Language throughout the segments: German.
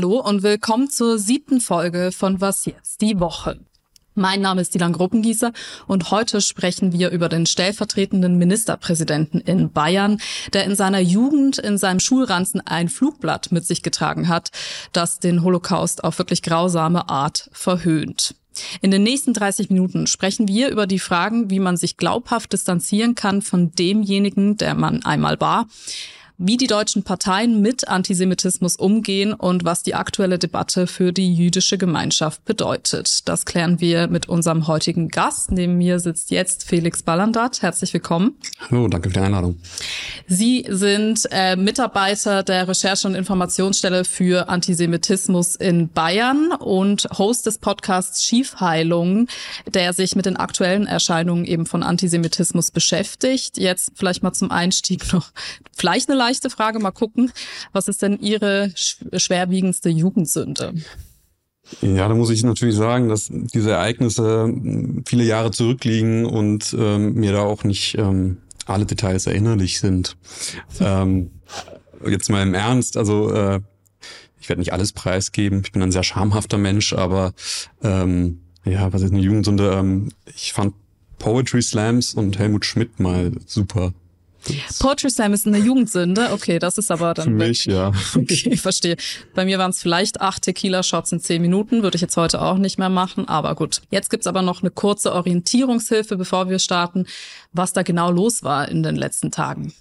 Hallo und willkommen zur siebten Folge von Was jetzt? Die Woche. Mein Name ist Dilan Gruppengießer und heute sprechen wir über den stellvertretenden Ministerpräsidenten in Bayern, der in seiner Jugend in seinem Schulranzen ein Flugblatt mit sich getragen hat, das den Holocaust auf wirklich grausame Art verhöhnt. In den nächsten 30 Minuten sprechen wir über die Fragen, wie man sich glaubhaft distanzieren kann von demjenigen, der man einmal war wie die deutschen Parteien mit Antisemitismus umgehen und was die aktuelle Debatte für die jüdische Gemeinschaft bedeutet. Das klären wir mit unserem heutigen Gast. Neben mir sitzt jetzt Felix Ballandert. Herzlich willkommen. Hallo, danke für die Einladung. Sie sind äh, Mitarbeiter der Recherche- und Informationsstelle für Antisemitismus in Bayern und Host des Podcasts Schiefheilung, der sich mit den aktuellen Erscheinungen eben von Antisemitismus beschäftigt. Jetzt vielleicht mal zum Einstieg noch vielleicht eine leichte Frage. Mal gucken, was ist denn Ihre schwerwiegendste Jugendsünde? Ja, da muss ich natürlich sagen, dass diese Ereignisse hm, viele Jahre zurückliegen und ähm, mir da auch nicht ähm, alle Details erinnerlich sind. ähm, jetzt mal im Ernst, also äh, ich werde nicht alles preisgeben. Ich bin ein sehr schamhafter Mensch, aber ähm, ja, was ist eine Jugendsünde? Ähm, ich fand Poetry Slams und Helmut Schmidt mal super. Poetry Slam ist eine Jugendsünde. Okay, das ist aber dann. Für mich, wirklich, ja. Okay, ich verstehe. Bei mir waren es vielleicht acht Tequila-Shots in zehn Minuten. Würde ich jetzt heute auch nicht mehr machen. Aber gut. Jetzt gibt's aber noch eine kurze Orientierungshilfe, bevor wir starten, was da genau los war in den letzten Tagen.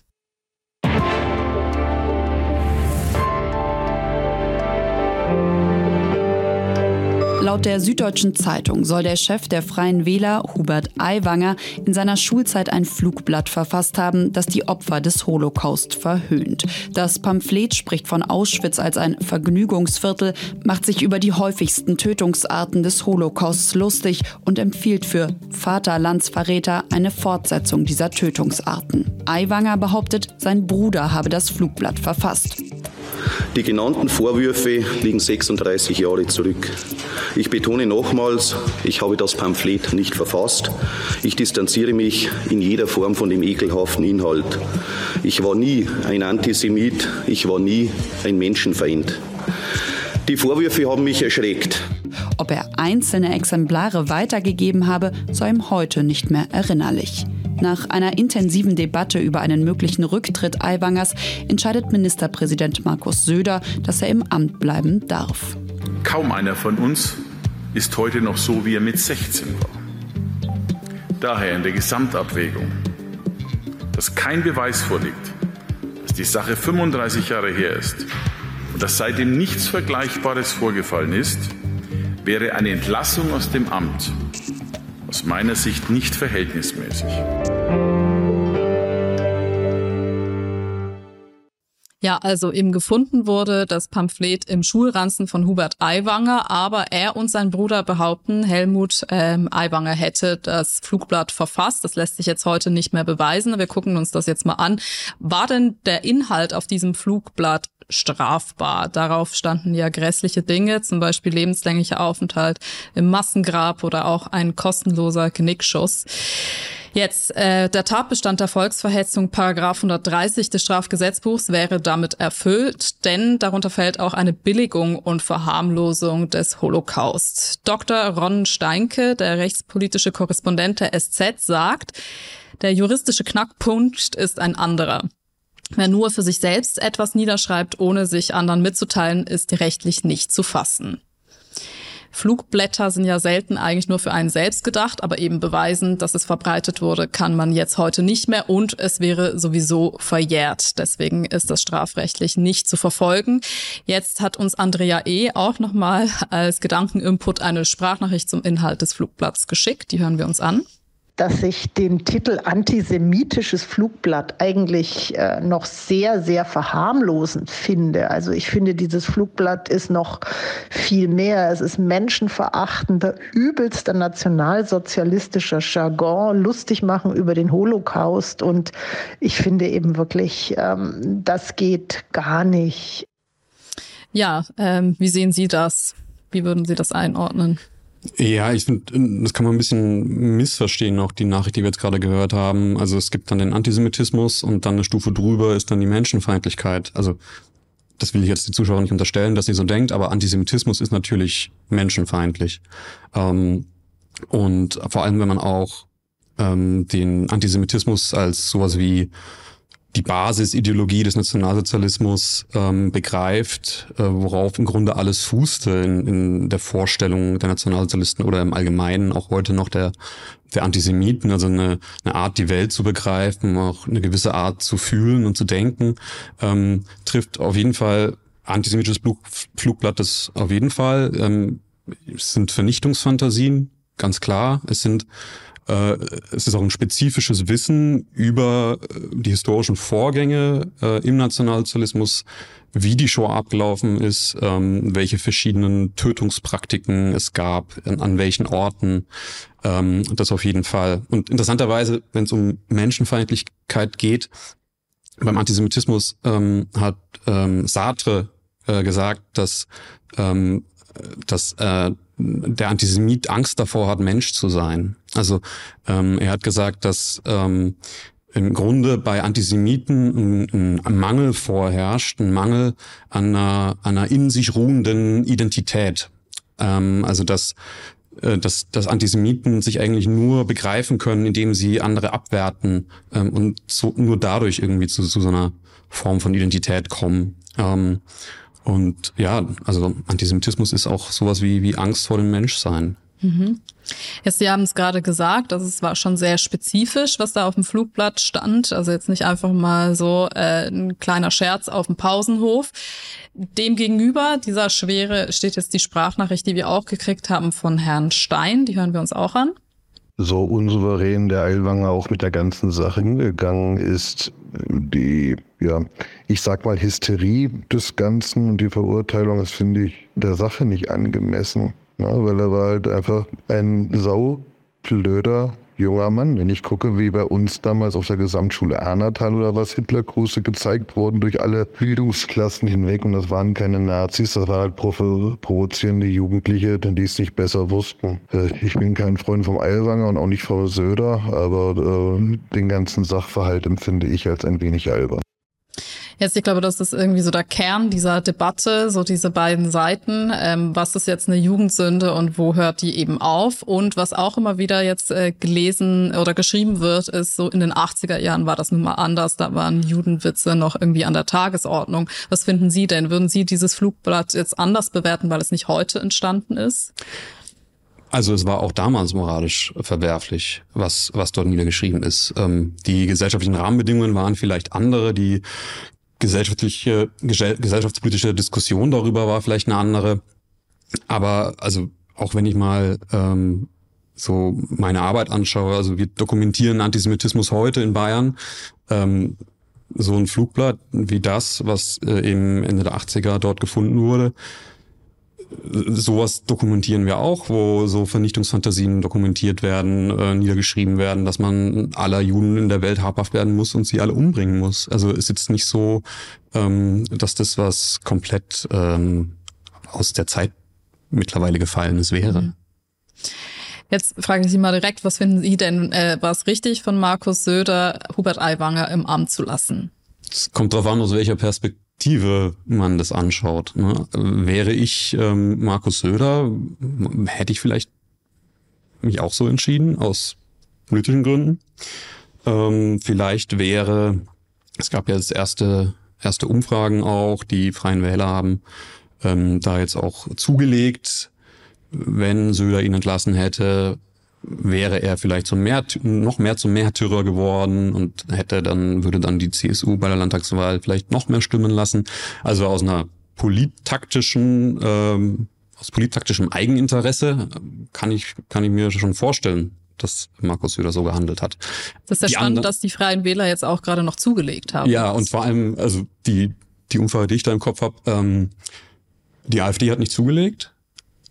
Laut der Süddeutschen Zeitung soll der Chef der Freien Wähler, Hubert Aiwanger, in seiner Schulzeit ein Flugblatt verfasst haben, das die Opfer des Holocaust verhöhnt. Das Pamphlet spricht von Auschwitz als ein Vergnügungsviertel, macht sich über die häufigsten Tötungsarten des Holocausts lustig und empfiehlt für Vaterlandsverräter eine Fortsetzung dieser Tötungsarten. Aiwanger behauptet, sein Bruder habe das Flugblatt verfasst. Die genannten Vorwürfe liegen 36 Jahre zurück. Ich betone nochmals, ich habe das Pamphlet nicht verfasst. Ich distanziere mich in jeder Form von dem ekelhaften Inhalt. Ich war nie ein Antisemit, ich war nie ein Menschenfeind. Die Vorwürfe haben mich erschreckt. Ob er einzelne Exemplare weitergegeben habe, sei ihm heute nicht mehr erinnerlich. Nach einer intensiven Debatte über einen möglichen Rücktritt Aiwangers entscheidet Ministerpräsident Markus Söder, dass er im Amt bleiben darf. Kaum einer von uns ist heute noch so, wie er mit 16 war. Daher in der Gesamtabwägung, dass kein Beweis vorliegt, dass die Sache 35 Jahre her ist und dass seitdem nichts Vergleichbares vorgefallen ist, wäre eine Entlassung aus dem Amt aus meiner Sicht nicht verhältnismäßig. Ja, also ihm gefunden wurde das Pamphlet im Schulranzen von Hubert Aiwanger, aber er und sein Bruder behaupten, Helmut ähm, Aiwanger hätte das Flugblatt verfasst. Das lässt sich jetzt heute nicht mehr beweisen. Wir gucken uns das jetzt mal an. War denn der Inhalt auf diesem Flugblatt strafbar? Darauf standen ja grässliche Dinge, zum Beispiel lebenslänglicher Aufenthalt im Massengrab oder auch ein kostenloser Knickschuss. Jetzt, äh, der Tatbestand der Volksverhetzung, Paragraph 130 des Strafgesetzbuchs, wäre damit erfüllt, denn darunter fällt auch eine Billigung und Verharmlosung des Holocaust. Dr. Ron Steinke, der rechtspolitische Korrespondent der SZ, sagt, der juristische Knackpunkt ist ein anderer. Wer nur für sich selbst etwas niederschreibt, ohne sich anderen mitzuteilen, ist rechtlich nicht zu fassen. Flugblätter sind ja selten eigentlich nur für einen selbst gedacht, aber eben beweisen, dass es verbreitet wurde, kann man jetzt heute nicht mehr und es wäre sowieso verjährt. Deswegen ist das strafrechtlich nicht zu verfolgen. Jetzt hat uns Andrea E. auch nochmal als Gedankeninput eine Sprachnachricht zum Inhalt des Flugblatts geschickt. Die hören wir uns an dass ich den Titel antisemitisches Flugblatt eigentlich äh, noch sehr, sehr verharmlosend finde. Also ich finde, dieses Flugblatt ist noch viel mehr. Es ist menschenverachtender, übelster nationalsozialistischer Jargon, lustig machen über den Holocaust. Und ich finde eben wirklich, ähm, das geht gar nicht. Ja, ähm, wie sehen Sie das? Wie würden Sie das einordnen? Ja, ich finde, das kann man ein bisschen missverstehen, auch die Nachricht, die wir jetzt gerade gehört haben. Also es gibt dann den Antisemitismus und dann eine Stufe drüber ist dann die Menschenfeindlichkeit. Also das will ich jetzt die Zuschauer nicht unterstellen, dass sie so denkt, aber Antisemitismus ist natürlich menschenfeindlich. Ähm, und vor allem, wenn man auch ähm, den Antisemitismus als sowas wie die Basisideologie des Nationalsozialismus ähm, begreift, äh, worauf im Grunde alles fußte in, in der Vorstellung der Nationalsozialisten oder im Allgemeinen auch heute noch der, der Antisemiten, also eine, eine Art, die Welt zu begreifen, auch eine gewisse Art zu fühlen und zu denken, ähm, trifft auf jeden Fall antisemitisches Flug, Flugblatt das auf jeden Fall. Ähm, es sind Vernichtungsfantasien, ganz klar. Es sind äh, es ist auch ein spezifisches Wissen über äh, die historischen Vorgänge äh, im Nationalsozialismus, wie die Shoah abgelaufen ist, ähm, welche verschiedenen Tötungspraktiken es gab, an, welchen Orten. Ähm, das auf jeden Fall. Und interessanterweise, wenn es um Menschenfeindlichkeit geht, beim Antisemitismus ähm, hat Sartre äh, gesagt, dass, dass äh, der Antisemit Angst davor hat, Mensch zu sein. Also ähm, er hat gesagt, dass ähm, im Grunde bei Antisemiten ein, ein, Mangel vorherrscht, ein Mangel an einer, einer in sich ruhenden Identität. Ähm, also dass, äh, dass, dass Antisemiten sich eigentlich nur begreifen können, indem sie andere abwerten ähm, und so, nur dadurch irgendwie zu, zu so einer Form von Identität kommen. Ähm, und ja, also Antisemitismus ist auch sowas wie, wie Angst vor dem Menschsein. Mhm. Jetzt, Sie haben es gerade gesagt, also es war schon sehr spezifisch, was da auf dem Flugblatt stand. Also jetzt nicht einfach mal so äh, ein kleiner Scherz auf dem Pausenhof. Demgegenüber dieser Schwere steht jetzt die Sprachnachricht, die wir auch gekriegt haben von Herrn Stein. Die hören wir uns auch an so unsouverän der Eilwanger auch mit der ganzen Sache hingegangen ist, die, ja, ich sag mal, Hysterie des Ganzen und die Verurteilung, das finde ich der Sache nicht angemessen. Ja, ne, weil er war halt einfach ein saublöder junger Mann. Wenn ich gucke, wie bei uns damals auf der Gesamtschule Ernatal oder was Hitlergruße gezeigt wurden durch alle Bildungsklassen hinweg und das waren keine Nazis, das waren halt provozierende Jugendliche, die es nicht besser wussten. Äh, ich bin kein Freund vom Eilwanger und auch nicht vom Söder, aber äh, den ganzen Sachverhalt empfinde ich als ein wenig albern. Jetzt, ich glaube, das ist irgendwie so der Kern dieser Debatte, so diese beiden Seiten. Ähm, was ist jetzt eine Jugendsünde und wo hört die eben auf? Und was auch immer wieder jetzt äh, gelesen oder geschrieben wird, ist so in den 80er Jahren war das nun mal anders. Da waren Judenwitze noch irgendwie an der Tagesordnung. Was finden Sie denn? Würden Sie dieses Flugblatt jetzt anders bewerten, weil es nicht heute entstanden ist? Also es war auch damals moralisch verwerflich, was, was dort niedergeschrieben ist. Ähm, die gesellschaftlichen Rahmenbedingungen waren vielleicht andere, die gesellschaftliche, gesellschaftspolitische Diskussion darüber war vielleicht eine andere. Aber also auch wenn ich mal ähm, so meine Arbeit anschaue, also wir dokumentieren Antisemitismus heute in Bayern. Ähm, so ein Flugblatt wie das, was äh, im Ende der 80er dort gefunden wurde, sowas dokumentieren wir auch, wo so Vernichtungsfantasien dokumentiert werden, äh, niedergeschrieben werden, dass man aller Juden in der Welt habhaft werden muss und sie alle umbringen muss. Also ist jetzt nicht so, ähm, dass das was komplett ähm, aus der Zeit mittlerweile gefallenes wäre. Mhm. Jetzt frage ich Sie mal direkt, was finden Sie denn, äh, war es richtig von Markus Söder, Hubert Aiwanger im Amt zu lassen? Es kommt darauf an, aus welcher Perspektive Perspektive man das anschaut. Ne? Wäre ich ähm, Markus Söder, hätte ich vielleicht mich auch so entschieden, aus politischen Gründen. Ähm, vielleicht wäre, es gab ja jetzt erste, erste Umfragen auch, die Freien Wähler haben ähm, da jetzt auch zugelegt, wenn Söder ihn entlassen hätte, wäre er vielleicht zum mehr, noch mehr zum Märtyrer geworden und hätte dann, würde dann die CSU bei der Landtagswahl vielleicht noch mehr stimmen lassen. Also aus einer polittaktischen, ähm, aus polittaktischem Eigeninteresse kann ich, kann ich mir schon vorstellen, dass Markus Söder so gehandelt hat. Das ist ja die spannend, dass die Freien Wähler jetzt auch gerade noch zugelegt haben. Ja, und vor allem, also die, die Umfrage, die ich da im Kopf habe, ähm, die AfD hat nicht zugelegt,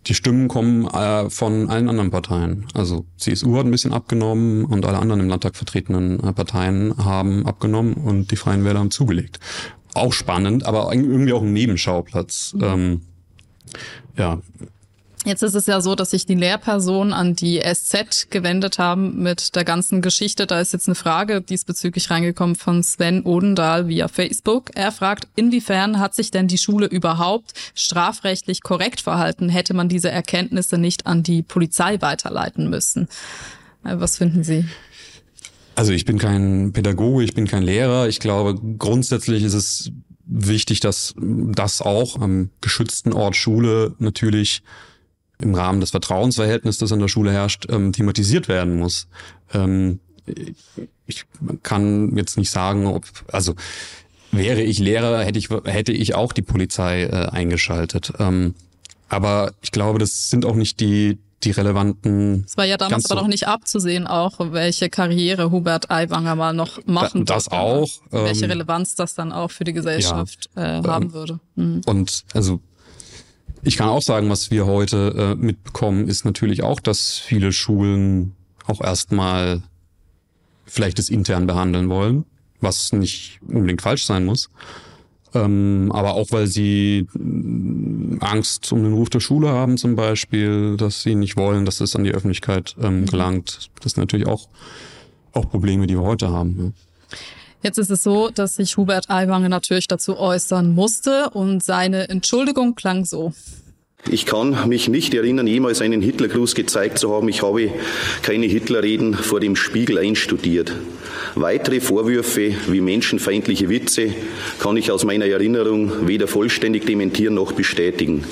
die Stimmen kommen äh, von allen anderen Parteien. Also CSU hat ein bisschen abgenommen und alle anderen im Landtag vertretenen äh, Parteien haben abgenommen und die Freien Wähler haben zugelegt. Auch spannend, aber irgendwie auch ein Nebenschauplatz. Ähm, ja. Jetzt ist es ja so, dass sich die Lehrpersonen an die SZ gewendet haben mit der ganzen Geschichte. Da ist jetzt eine Frage diesbezüglich reingekommen von Sven Odendahl via Facebook. Er fragt, inwiefern hat sich denn die Schule überhaupt strafrechtlich korrekt verhalten? Hätte man diese Erkenntnisse nicht an die Polizei weiterleiten müssen? Äh, was finden Sie? Also ich bin kein Pädagoge, ich bin kein Lehrer. Ich glaube, grundsätzlich ist es wichtig, dass das auch am geschützten Ort Schule natürlich im Rahmen des Vertrauensverhältnisses, das an der Schule herrscht, ähm, thematisiert werden muss. Ähm, ich kann jetzt nicht sagen, ob, also wäre ich Lehrer, hätte ich, hätte ich auch die Polizei äh, eingeschaltet. Ähm, aber ich glaube, das sind auch nicht die, die relevanten. Es war ja damals aber noch nicht abzusehen, auch welche Karriere Hubert Aiwanger mal noch machen da, Das auch. welche ähm, Relevanz das dann auch für die Gesellschaft ja, äh, haben ähm, würde. Mhm. Und also ich kann auch sagen, was wir heute äh, mitbekommen, ist natürlich auch, dass viele Schulen auch erstmal vielleicht das intern behandeln wollen, was nicht unbedingt falsch sein muss. Ähm, aber auch weil sie äh, Angst um den Ruf der Schule haben zum Beispiel, dass sie nicht wollen, dass es an die Öffentlichkeit ähm, mhm. gelangt. Das sind natürlich auch, auch Probleme, die wir heute haben. Ja. Jetzt ist es so, dass sich Hubert Aiwanger natürlich dazu äußern musste und seine Entschuldigung klang so. Ich kann mich nicht erinnern, jemals einen Hitlergruß gezeigt zu haben. Ich habe keine Hitlerreden vor dem Spiegel einstudiert. Weitere Vorwürfe wie menschenfeindliche Witze kann ich aus meiner Erinnerung weder vollständig dementieren noch bestätigen.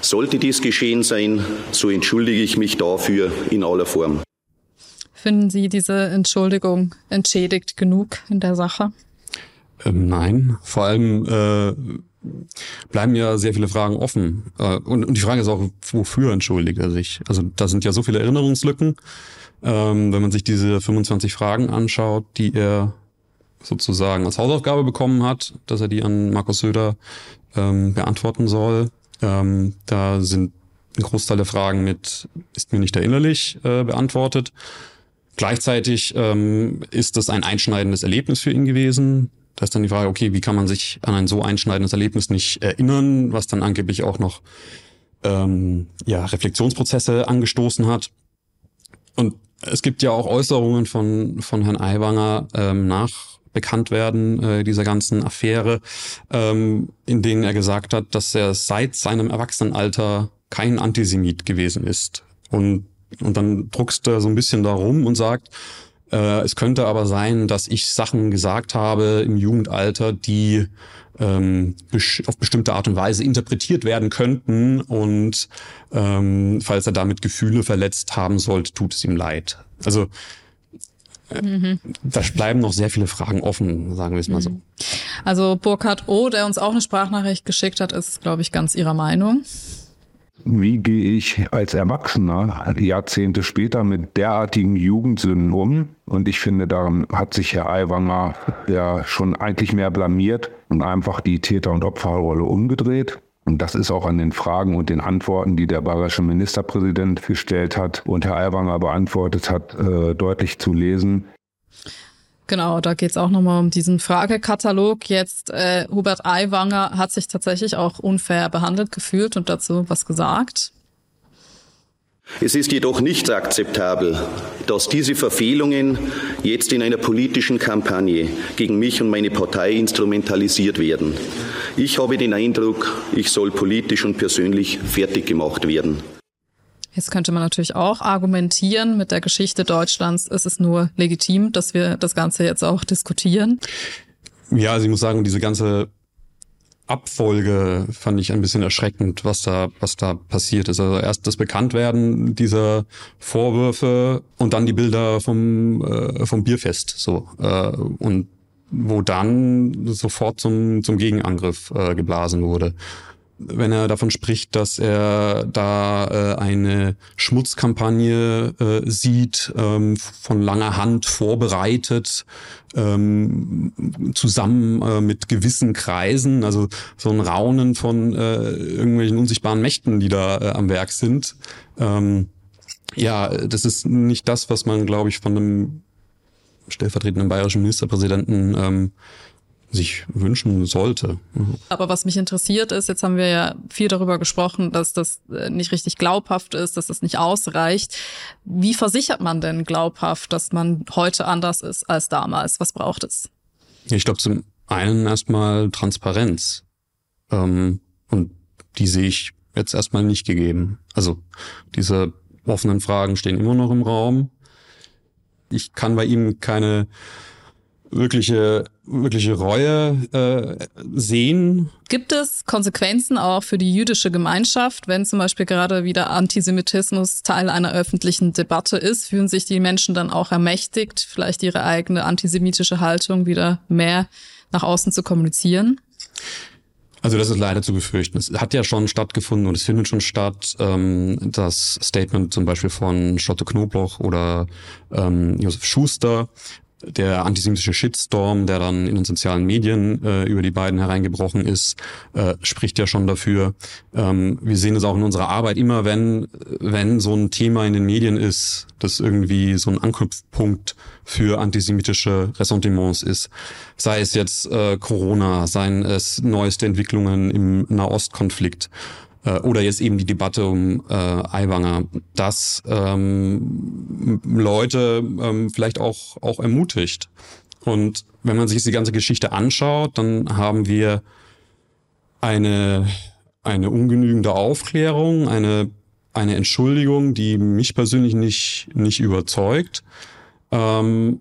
Sollte dies geschehen sein, so entschuldige ich mich dafür in aller Form. Finden Sie diese Entschuldigung entschädigt genug in der Sache? Ähm, nein, vor allem äh, bleiben ja sehr viele Fragen offen. Äh, und, und die Frage ist auch, wofür entschuldigt er sich? Also da sind ja so viele Erinnerungslücken. Ähm, wenn man sich diese 25 Fragen anschaut, die er sozusagen als Hausaufgabe bekommen hat, dass er die an Markus Söder ähm, beantworten soll, ähm, da sind ein Großteil der Fragen mit ist mir nicht erinnerlich äh, beantwortet. Gleichzeitig ähm, ist das ein einschneidendes Erlebnis für ihn gewesen. Da ist dann die Frage, okay, wie kann man sich an ein so einschneidendes Erlebnis nicht erinnern, was dann angeblich auch noch ähm, ja, Reflexionsprozesse angestoßen hat. Und es gibt ja auch Äußerungen von, von Herrn Aiwanger ähm, nach Bekanntwerden äh, dieser ganzen Affäre, ähm, in denen er gesagt hat, dass er seit seinem Erwachsenenalter kein Antisemit gewesen ist. Und und dann druckst du so ein bisschen da rum und sagt, äh, es könnte aber sein, dass ich Sachen gesagt habe im Jugendalter, die ähm, auf bestimmte Art und Weise interpretiert werden könnten. Und ähm, falls er damit Gefühle verletzt haben sollte, tut es ihm leid. Also äh, mhm. Da bleiben noch sehr viele Fragen offen, sagen wir es mal so. Mhm. Also Burkhard O., der uns auch eine Sprachnachricht geschickt hat, ist, glaube ich, ganz Ihrer Meinung. Wie gehe ich als Erwachsener Jahrzehnte später mit derartigen Jugendsünden um? Und ich finde, daran hat sich Herr Aiwanger ja schon eigentlich mehr blamiert und einfach die Täter- und Opferrolle umgedreht. Und das ist auch an den Fragen und den Antworten, die der bayerische Ministerpräsident gestellt hat und Herr Aiwanger beantwortet hat, äh, deutlich zu lesen. Genau, da geht's auch nochmal um diesen Fragekatalog. Jetzt, äh, Hubert Aiwanger hat sich tatsächlich auch unfair behandelt gefühlt und dazu was gesagt. Es ist jedoch nicht akzeptabel, dass diese Verfehlungen jetzt in einer politischen Kampagne gegen mich und meine Partei instrumentalisiert werden. Ich habe den Eindruck, ich soll politisch und persönlich fertig gemacht werden. Jetzt könnte man natürlich auch argumentieren, mit der Geschichte Deutschlands ist es nur legitim, dass wir das Ganze jetzt auch diskutieren. Ja, also ich muss sagen, diese ganze Abfolge fand ich ein bisschen erschreckend, was da, was da passiert ist. Also erst das Bekanntwerden dieser Vorwürfe und dann die Bilder vom, äh, vom Bierfest, so, äh, und wo dann sofort zum, zum Gegenangriff äh, geblasen wurde wenn er davon spricht, dass er da äh, eine Schmutzkampagne äh, sieht, ähm, von langer Hand vorbereitet, ähm, zusammen äh, mit gewissen Kreisen, also so ein Raunen von äh, irgendwelchen unsichtbaren Mächten, die da äh, am Werk sind. Ähm, ja, das ist nicht das, was man, glaube ich, von einem stellvertretenden bayerischen Ministerpräsidenten ähm, sich wünschen sollte. Aber was mich interessiert ist, jetzt haben wir ja viel darüber gesprochen, dass das äh, nicht richtig glaubhaft ist, dass das nicht ausreicht. Wie versichert man denn glaubhaft, dass man heute anders ist als damals? Was braucht es? Ich glaube zum einen erstmal Transparenz. Ähm, und die sehe ich jetzt erstmal nicht gegeben. Also diese offenen Fragen stehen immer noch im Raum. Ich kann bei ihm keine wirkliche, wirkliche Reue äh, sehen. Gibt es Konsequenzen auch für die jüdische Gemeinschaft, wenn zum Beispiel gerade wieder Antisemitismus Teil einer öffentlichen Debatte ist? Fühlen sich die Menschen dann auch ermächtigt, vielleicht ihre eigene antisemitische Haltung wieder mehr nach außen zu kommunizieren? Also das ist leider zu befürchten. Es hat ja schon stattgefunden und es findet schon statt. Ähm, das Statement zum Beispiel von Schotte Knobloch oder ähm, Josef Schuster der antisemitische Shitstorm, der dann in den sozialen Medien äh, über die beiden hereingebrochen ist, äh, spricht ja schon dafür. Ähm, wir sehen es auch in unserer Arbeit immer, wenn wenn so ein Thema in den Medien ist, das irgendwie so ein Anknüpfpunkt für antisemitische Ressentiments ist, sei es jetzt äh, Corona, seien es neueste Entwicklungen im Nahostkonflikt oder jetzt eben die Debatte um äh, Aiwanger, dass ähm, Leute ähm, vielleicht auch, auch ermutigt. Und wenn man sich die ganze Geschichte anschaut, dann haben wir eine, eine ungenügende Aufklärung, eine, eine Entschuldigung, die mich persönlich nicht, nicht überzeugt. Ähm,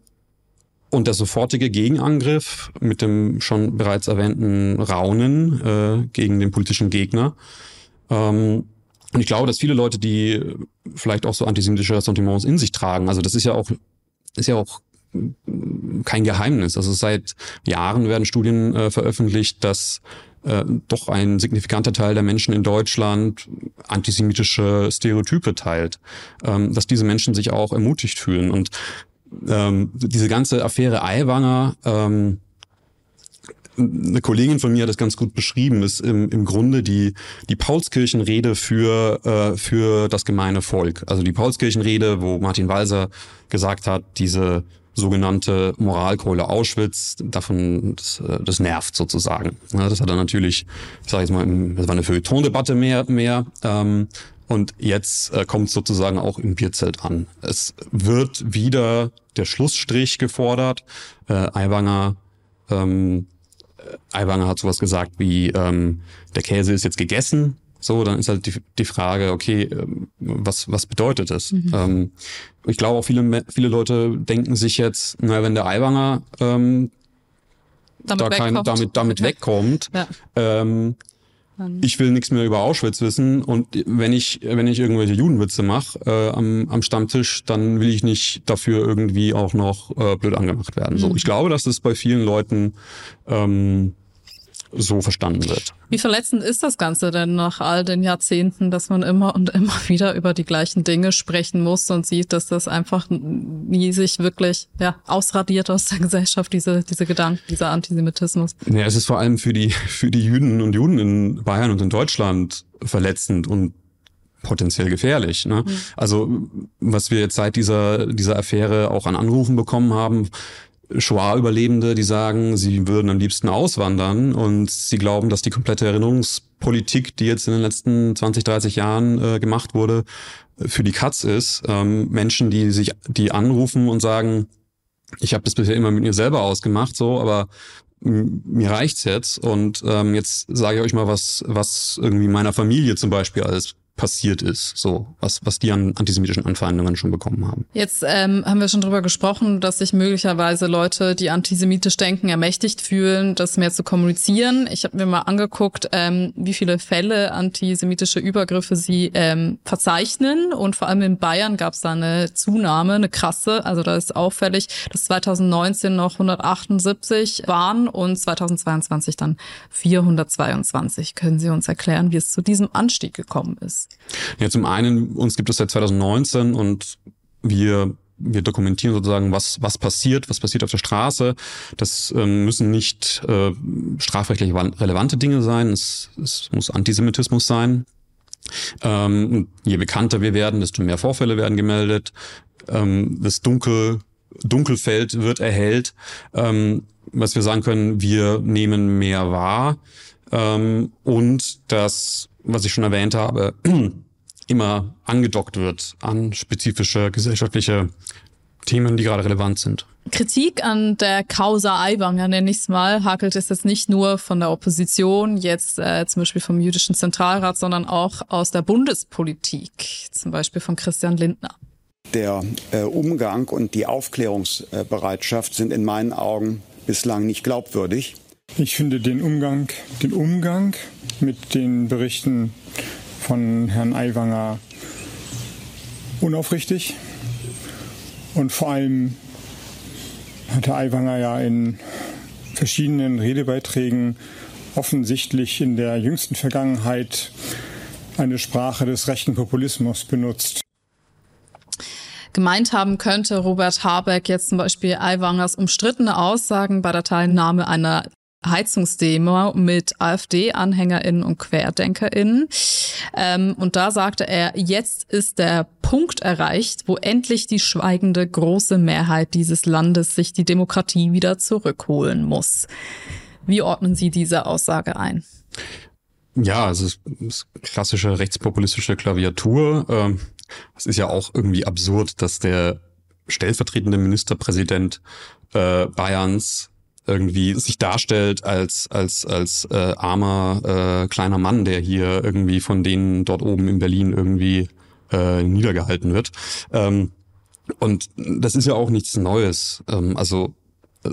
und der sofortige Gegenangriff mit dem schon bereits erwähnten Raunen äh, gegen den politischen Gegner ähm, und ich glaube, dass viele Leute, die vielleicht auch so antisemitische Ressentiments in sich tragen, also das ist ja auch, ist ja auch kein Geheimnis. Also seit Jahren werden Studien äh, veröffentlicht, dass äh, doch ein signifikanter Teil der Menschen in Deutschland antisemitische Stereotype teilt, ähm, dass diese Menschen sich auch ermutigt fühlen. Und ähm, diese ganze Affäre Aiwanger, ähm, eine Kollegin von mir hat das ganz gut beschrieben, ist im, im Grunde die, die Paulskirchenrede für, äh, für das gemeine Volk. Also die Paulskirchenrede, wo Martin Walser gesagt hat, diese sogenannte Moralkeule Auschwitz, davon, das, äh, das nervt sozusagen. Ja, das hat er natürlich, ich sage jetzt mal, das war eine Feuilleton-Debatte mehr, mehr ähm, und jetzt äh, kommt sozusagen auch im Bierzelt an. Es wird wieder der Schlussstrich gefordert. Äh, Aiwanger ähm, Aiwanger hat sowas gesagt wie, ähm, der Käse ist jetzt gegessen. So, dann ist halt die, die Frage, okay, ähm, was, was bedeutet das? Mhm. Ähm, ich glaube auch viele, viele Leute denken sich jetzt, naja, wenn der Eiwanger ähm, damit da kein, damit, damit wegkommt, ja. ähm, ich will nichts mehr über Auschwitz wissen und wenn ich wenn ich irgendwelche Judenwitze mache äh, am, am Stammtisch, dann will ich nicht dafür irgendwie auch noch äh, blöd angemacht werden. Mhm. So, ich glaube, dass das bei vielen Leuten ähm, so verstanden wird. Wie verletzend ist das Ganze denn nach all den Jahrzehnten, dass man immer und immer wieder über die gleichen Dinge sprechen muss und sieht, dass das einfach nie sich wirklich ja, ausradiert aus der Gesellschaft, diese, diese Gedanken, dieser Antisemitismus? Ja, es ist vor allem für die, für die Jüdinnen und Juden in Bayern und in Deutschland verletzend und potenziell gefährlich. Ne? Mhm. Also was wir jetzt seit dieser, dieser Affäre auch an Anrufen bekommen haben, Shoah-Überlebende, die sagen, sie würden am liebsten auswandern und sie glauben, dass die komplette Erinnerungspolitik, die jetzt in den letzten 20, 30 Jahren äh, gemacht wurde, für die Katz ist. Ähm, Menschen, die sich, die anrufen und sagen, ich habe das bisher immer mit mir selber ausgemacht, so, aber mir reicht's jetzt und ähm, jetzt sage ich euch mal was, was irgendwie meiner Familie zum Beispiel als passiert ist, so was, was die an antisemitischen Anfeindungen schon bekommen haben. Jetzt ähm, haben wir schon drüber gesprochen, dass sich möglicherweise Leute, die antisemitisch denken, ermächtigt fühlen, das mehr zu kommunizieren. Ich habe mir mal angeguckt, ähm, wie viele Fälle antisemitische Übergriffe sie ähm, verzeichnen und vor allem in Bayern gab es da eine Zunahme, eine krasse. Also da ist auffällig, dass 2019 noch 178 waren und 2022 dann 422. Können Sie uns erklären, wie es zu diesem Anstieg gekommen ist? Ja, zum einen, uns gibt es seit 2019 und wir wir dokumentieren sozusagen, was, was passiert, was passiert auf der Straße. Das ähm, müssen nicht äh, strafrechtlich relevante Dinge sein. Es, es muss Antisemitismus sein. Ähm, je bekannter wir werden, desto mehr Vorfälle werden gemeldet. Ähm, das Dunkel, Dunkelfeld wird erhellt. Ähm, was wir sagen können, wir nehmen mehr wahr ähm, und das, was ich schon erwähnt habe, immer angedockt wird an spezifische gesellschaftliche Themen, die gerade relevant sind. Kritik an der Causa Aiwanger, nenne ich es mal, hakelt es jetzt nicht nur von der Opposition, jetzt äh, zum Beispiel vom jüdischen Zentralrat, sondern auch aus der Bundespolitik, zum Beispiel von Christian Lindner. Der äh, Umgang und die Aufklärungsbereitschaft sind in meinen Augen bislang nicht glaubwürdig. Ich finde den Umgang, den Umgang mit den Berichten von Herrn Aiwanger unaufrichtig. Und vor allem hat Herr Aiwanger ja in verschiedenen Redebeiträgen offensichtlich in der jüngsten Vergangenheit eine Sprache des rechten Populismus benutzt gemeint haben könnte Robert Habeck jetzt zum Beispiel Aiwangers umstrittene Aussagen bei der Teilnahme einer Heizungsdemo mit AfD-AnhängerInnen und QuerdenkerInnen. Ähm, und da sagte er, jetzt ist der Punkt erreicht, wo endlich die schweigende große Mehrheit dieses Landes sich die Demokratie wieder zurückholen muss. Wie ordnen Sie diese Aussage ein? Ja, also es ist klassische rechtspopulistische Klaviatur. Ähm, es ist ja auch irgendwie absurd, dass der stellvertretende Ministerpräsident äh, Bayerns irgendwie sich darstellt als als als äh, armer äh, kleiner Mann, der hier irgendwie von denen dort oben in Berlin irgendwie äh, niedergehalten wird. Ähm, und das ist ja auch nichts Neues. Ähm, also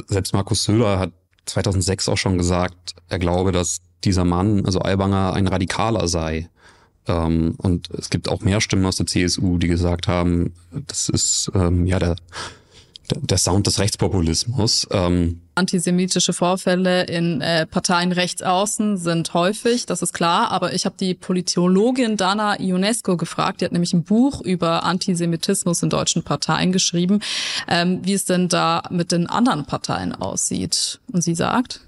selbst Markus Söder hat 2006 auch schon gesagt, er glaube, dass dieser Mann, also Aiwanger, ein Radikaler sei. Ähm, und es gibt auch mehr Stimmen aus der CSU, die gesagt haben, das ist ähm, ja der, der Sound des Rechtspopulismus. Ähm, Antisemitische Vorfälle in äh, Parteien rechts außen sind häufig, das ist klar, aber ich habe die Politologin Dana Ionesco gefragt, die hat nämlich ein Buch über Antisemitismus in deutschen Parteien geschrieben, ähm, wie es denn da mit den anderen Parteien aussieht. Und sie sagt,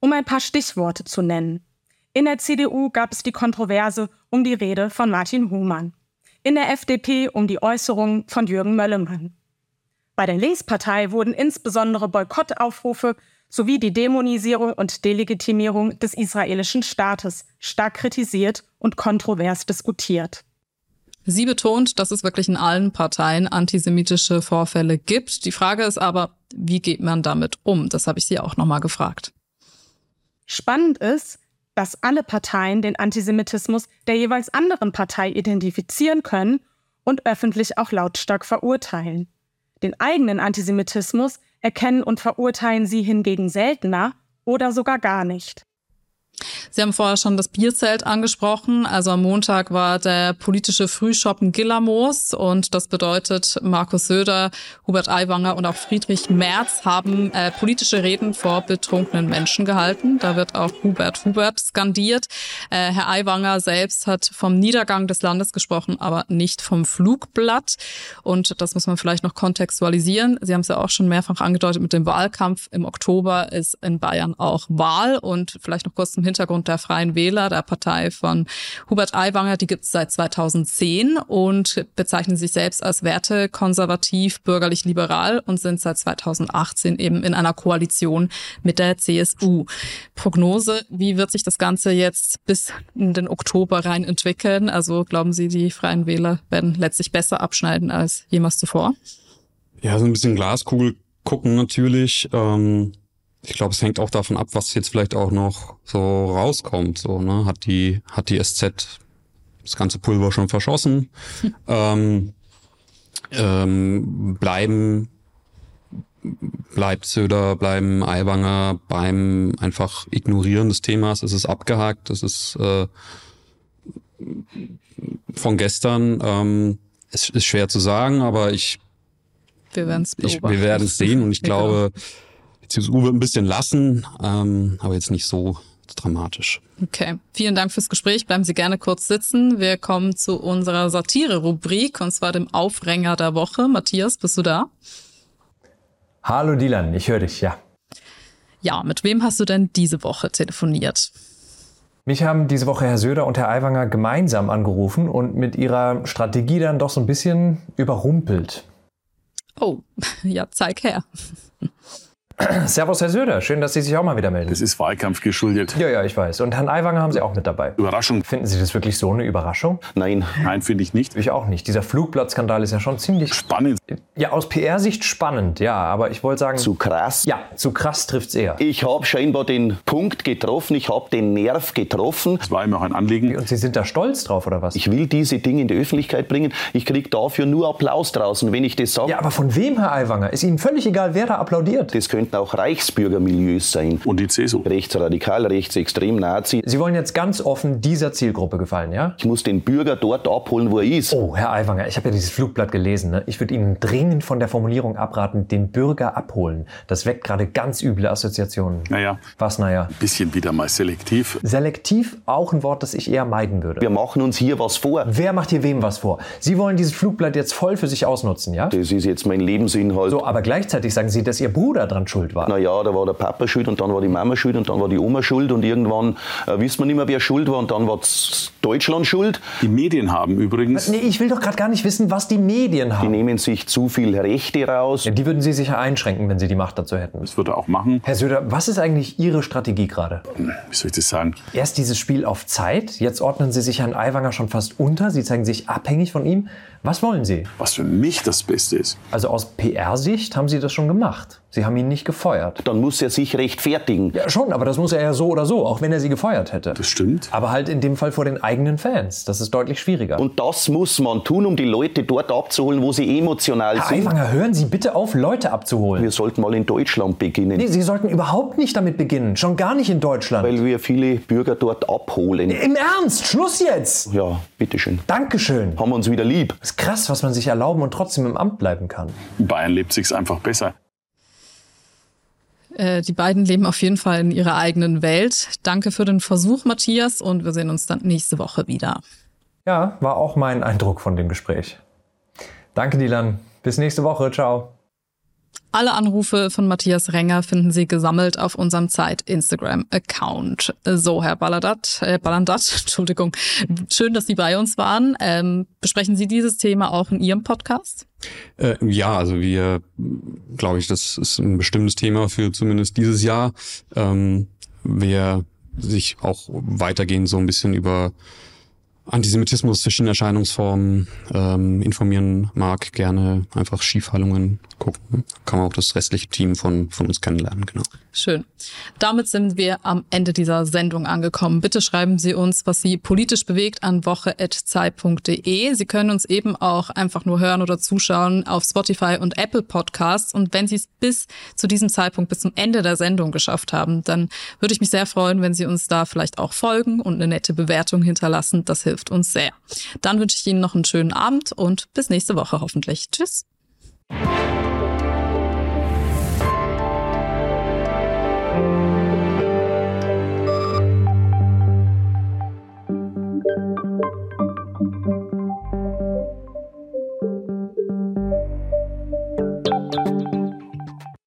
um ein paar Stichworte zu nennen. In der CDU gab es die Kontroverse um die Rede von Martin Humann. In der FDP um die Äußerungen von Jürgen Möllemann. Bei der Linkspartei wurden insbesondere Boykottaufrufe sowie die Dämonisierung und Delegitimierung des israelischen Staates stark kritisiert und kontrovers diskutiert. Sie betont, dass es wirklich in allen Parteien antisemitische Vorfälle gibt. Die Frage ist aber, wie geht man damit um? Das habe ich Sie auch nochmal gefragt. Spannend ist, dass alle Parteien den Antisemitismus der jeweils anderen Partei identifizieren können und öffentlich auch lautstark verurteilen. Den eigenen Antisemitismus erkennen und verurteilen sie hingegen seltener oder sogar gar nicht. Sie haben vorher schon das Bierzelt angesprochen. Also am Montag war der politische Frühschoppen Gillermoos und das bedeutet, Markus Söder, Hubert Aiwanger und auch Friedrich Merz haben äh, politische Reden vor betrunkenen Menschen gehalten. Da wird auch Hubert Hubert skandiert. Äh, Herr Aiwanger selbst hat vom Niedergang des Landes gesprochen, aber nicht vom Flugblatt. Und das muss man vielleicht noch kontextualisieren. Sie haben es ja auch schon mehrfach angedeutet mit dem Wahlkampf. Im Oktober ist in Bayern auch Wahl und vielleicht noch kurz zum Hintergrund der Freien Wähler, der Partei von Hubert Aiwanger. Die gibt es seit 2010 und bezeichnen sich selbst als wertekonservativ, bürgerlich-liberal und sind seit 2018 eben in einer Koalition mit der CSU. Prognose, wie wird sich das Ganze jetzt bis in den Oktober rein entwickeln? Also glauben Sie, die Freien Wähler werden letztlich besser abschneiden als jemals zuvor? Ja, so ein bisschen Glaskugel gucken natürlich. Ähm ich glaube, es hängt auch davon ab, was jetzt vielleicht auch noch so rauskommt. So, ne? Hat die, hat die SZ das ganze Pulver schon verschossen? ähm, ähm, bleiben, bleibt Söder, bleiben Aiwanger beim einfach Ignorieren des Themas. Es ist abgehakt, es ist äh, von gestern. Ähm, es ist schwer zu sagen, aber ich wir werden es Wir werden es sehen und ich glaube, CSU wird ein bisschen lassen, ähm, aber jetzt nicht so dramatisch. Okay, vielen Dank fürs Gespräch. Bleiben Sie gerne kurz sitzen. Wir kommen zu unserer Satire-Rubrik und zwar dem Aufränger der Woche. Matthias, bist du da? Hallo Dylan, ich höre dich, ja. Ja, mit wem hast du denn diese Woche telefoniert? Mich haben diese Woche Herr Söder und Herr Aiwanger gemeinsam angerufen und mit ihrer Strategie dann doch so ein bisschen überrumpelt. Oh, ja, zeig her. Servus, Herr Söder. Schön, dass Sie sich auch mal wieder melden. Das ist Wahlkampf geschuldet. Ja, ja, ich weiß. Und Herrn Aiwanger haben Sie auch mit dabei. Überraschung. Finden Sie das wirklich so eine Überraschung? Nein. Nein, finde ich nicht. Ich auch nicht. Dieser Flugblattskandal ist ja schon ziemlich spannend. Ja, aus PR-Sicht spannend, ja. Aber ich wollte sagen. Zu krass? Ja, zu krass trifft's eher. Ich habe scheinbar den Punkt getroffen. Ich habe den Nerv getroffen. Das war ihm auch ein Anliegen. Und Sie sind da stolz drauf, oder was? Ich will diese Dinge in die Öffentlichkeit bringen. Ich kriege dafür nur Applaus draußen, wenn ich das sage. Ja, aber von wem, Herr Aiwanger? Ist Ihnen völlig egal, wer da applaudiert? Das könnten auch Reichsbürgermilieus sein. Und die CSU? Rechtsradikal, rechtsextrem, Nazi. Sie wollen jetzt ganz offen dieser Zielgruppe gefallen, ja? Ich muss den Bürger dort abholen, wo er ist. Oh, Herr Aiwanger, ich habe ja dieses Flugblatt gelesen. Ne? Ich würde Ihnen dringend von der Formulierung abraten, den Bürger abholen. Das weckt gerade ganz üble Assoziationen. Naja. Was, naja? Ein bisschen wieder mal selektiv. Selektiv auch ein Wort, das ich eher meiden würde. Wir machen uns hier was vor. Wer macht hier wem was vor? Sie wollen dieses Flugblatt jetzt voll für sich ausnutzen, ja? Das ist jetzt mein Lebensinhalt. So, aber gleichzeitig sagen Sie, dass Ihr Bruder dran schuld war. Naja, da war der Papa schuld und dann war die Mama schuld und dann war die Oma schuld und irgendwann äh, wissen wir nicht mehr, wer schuld war und dann war Deutschland schuld. Die Medien haben übrigens... Nee, ich will doch gerade gar nicht wissen, was die Medien haben. Die nehmen sich zu viel Rechte raus. Ja, die würden Sie sicher einschränken, wenn Sie die Macht dazu hätten. Das würde er auch machen. Herr Söder, was ist eigentlich Ihre Strategie gerade? Wie soll ich das sagen? Erst dieses Spiel auf Zeit, jetzt ordnen Sie sich Herrn Aiwanger schon fast unter, Sie zeigen sich abhängig von ihm. Was wollen Sie? Was für mich das Beste ist. Also aus PR-Sicht haben Sie das schon gemacht. Sie haben ihn nicht gefeuert. Dann muss er sich rechtfertigen. Ja, schon, aber das muss er ja so oder so, auch wenn er Sie gefeuert hätte. Das stimmt. Aber halt in dem Fall vor den eigenen Fans. Das ist deutlich schwieriger. Und das muss man tun, um die Leute dort abzuholen, wo sie emotional Herr sind. Aiwanger, hören Sie bitte auf, Leute abzuholen. Wir sollten mal in Deutschland beginnen. Nee, Sie sollten überhaupt nicht damit beginnen. Schon gar nicht in Deutschland. Weil wir viele Bürger dort abholen. Im Ernst, Schluss jetzt! Ja, bitteschön. Dankeschön. Haben wir uns wieder lieb. ist krass, was man sich erlauben und trotzdem im Amt bleiben kann. In Bayern lebt sich's einfach besser. Äh, die beiden leben auf jeden Fall in ihrer eigenen Welt. Danke für den Versuch, Matthias, und wir sehen uns dann nächste Woche wieder. Ja, war auch mein Eindruck von dem Gespräch. Danke, Dylan. Bis nächste Woche. Ciao. Alle Anrufe von Matthias Renger finden Sie gesammelt auf unserem Zeit-Instagram-Account. So, Herr Balladat, äh, Ballandat, Entschuldigung, schön, dass Sie bei uns waren. Ähm, besprechen Sie dieses Thema auch in Ihrem Podcast? Äh, ja, also wir, glaube ich, das ist ein bestimmtes Thema für zumindest dieses Jahr. Ähm, wer sich auch weitergehend so ein bisschen über Antisemitismus, verschiedene Erscheinungsformen ähm, informieren mag, gerne einfach Skifallungen gucken. Kann man auch das restliche Team von, von uns kennenlernen, genau. Schön. Damit sind wir am Ende dieser Sendung angekommen. Bitte schreiben Sie uns, was Sie politisch bewegt an woche.zeit.de. Sie können uns eben auch einfach nur hören oder zuschauen auf Spotify und Apple Podcasts. Und wenn Sie es bis zu diesem Zeitpunkt, bis zum Ende der Sendung geschafft haben, dann würde ich mich sehr freuen, wenn Sie uns da vielleicht auch folgen und eine nette Bewertung hinterlassen. Das hilft uns sehr. Dann wünsche ich Ihnen noch einen schönen Abend und bis nächste Woche hoffentlich. Tschüss.